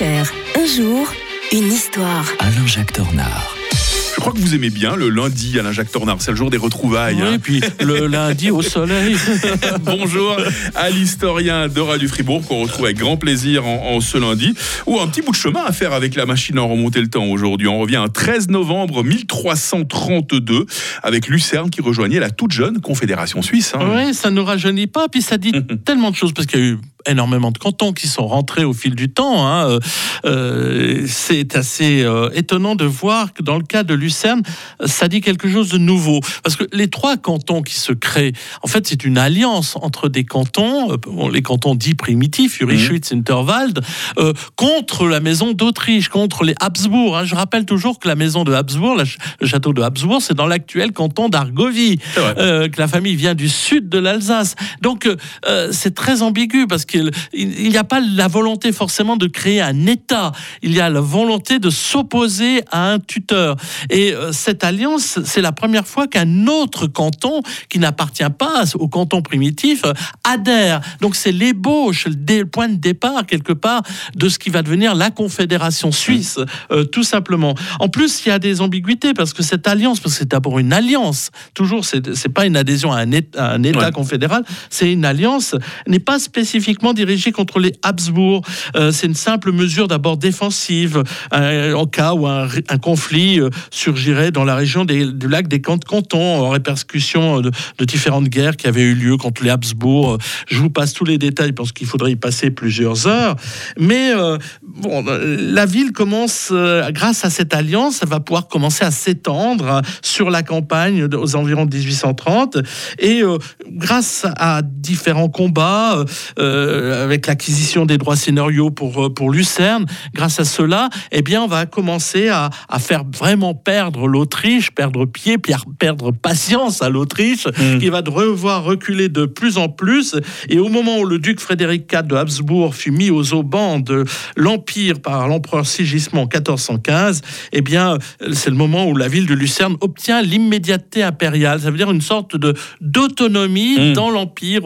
Un jour, une histoire. Alain-Jacques Tornard. Je crois que vous aimez bien le lundi, Alain Jacques Tornard. C'est le jour des retrouvailles. Oui, hein. puis le lundi au soleil. Bonjour à l'historien de Radio Fribourg qu'on retrouve avec grand plaisir en, en ce lundi. Ou un petit bout de chemin à faire avec la machine à remonter le temps aujourd'hui. On revient à 13 novembre 1332 avec Lucerne qui rejoignait la toute jeune Confédération suisse. hein. Oui, ça ne nous rajeunit pas, puis ça dit tellement de choses, parce qu'il y a eu énormément de cantons qui sont rentrés au fil du temps. hein. Euh, euh, c'est assez euh, étonnant de voir que dans le cas de Lucerne, ça dit quelque chose de nouveau. Parce que les trois cantons qui se créent, en fait, c'est une alliance entre des cantons, bon, les cantons dits primitifs, Urischwitz, Unterwald, euh, contre la maison d'Autriche, contre les Habsbourg. hein. Je rappelle toujours que la maison de Habsbourg, la ch- le château de Habsbourg, c'est dans l'actuel canton d'Argovie que la famille vient du sud de l'Alsace. Donc c'est très ambigu parce qu'il il n'y a pas la volonté forcément de créer un État. Il y a la volonté de s'opposer à un tuteur. Et euh, cette alliance, c'est la première fois qu'un autre canton qui n'appartient pas au canton primitif euh, adhère. Donc c'est l'ébauche, le point de départ quelque part de ce qui va devenir la Confédération suisse, euh, tout simplement. En plus, il y a des ambiguïtés parce que cette alliance, parce que c'est d'abord une alliance, toujours, c'est pas une adhésion à un État, à un État Ouais. confédéral, c'est une alliance, n'est pas spécifiquement dirigée contre les Habsbourg. Euh, c'est une simple mesure d'abord défensive, euh, en cas où un, conflit euh, surgirait dans la région du lac des Can- Cantons, en répercussion de, de différentes guerres qui avaient eu lieu contre les Habsbourg. Je vous passe tous les détails parce qu'il faudrait y passer plusieurs heures. Mais bon, la ville commence, grâce à cette alliance, elle va pouvoir commencer à s'étendre hein, sur la campagne de- aux environs de 1830. Et grâce à différents combats, euh, avec l'acquisition des droits seigneuriaux pour, euh, pour Lucerne, grâce à cela, eh bien, on va commencer à, à faire vraiment perdre l'Autriche, perdre pied, perdre patience à l'Autriche, Mm. qui va devoir reculer de plus en plus. Et au moment où le duc Frédéric IV de Habsbourg fut mis aux aubans de l'Empire par l'empereur Sigismond en 1415, eh bien, c'est le moment où la ville de Lucerne obtient l'immédiateté impériale. Ça veut dire une sorte de d'autonomie Mm. dans l'empire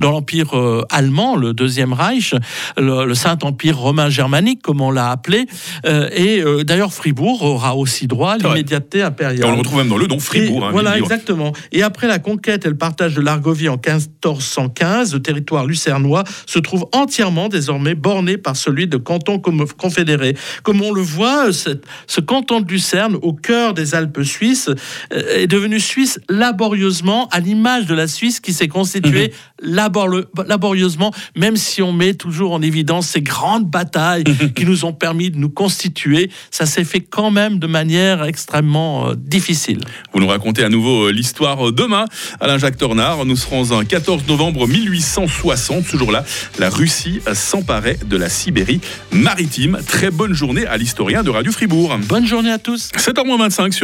dans l'empire euh, allemand, le deuxième Reich, le, le Saint Empire romain germanique, comme on l'a appelé. Euh, et euh, d'ailleurs, Fribourg aura aussi droit à Et impériale. on le retrouve même dans le nom Fribourg. Et hein, voilà, exactement. Et après la conquête et le partage de l'Argovie en 1415, le territoire lucernois se trouve entièrement désormais borné par celui de canton confédéré. Comme on le voit, ce canton de Lucerne, au cœur des Alpes suisses, euh, est devenu suisse laborieusement, à l'image de la Suisse qui s'est constituée labor- laborieusement, même si on met toujours en évidence ces grandes batailles qui nous ont permis de nous constituer. Ça s'est fait quand même de manière extrêmement euh, difficile. Vous nous racontez à nouveau euh, l'histoire euh, demain. Alain Jacques Tornard, nous serons un 14 novembre 1860. Ce jour-là, la Russie s'emparait de la Sibérie maritime. Très bonne journée à l'historien de Radio Fribourg. Bonne journée à tous. 7h25 sur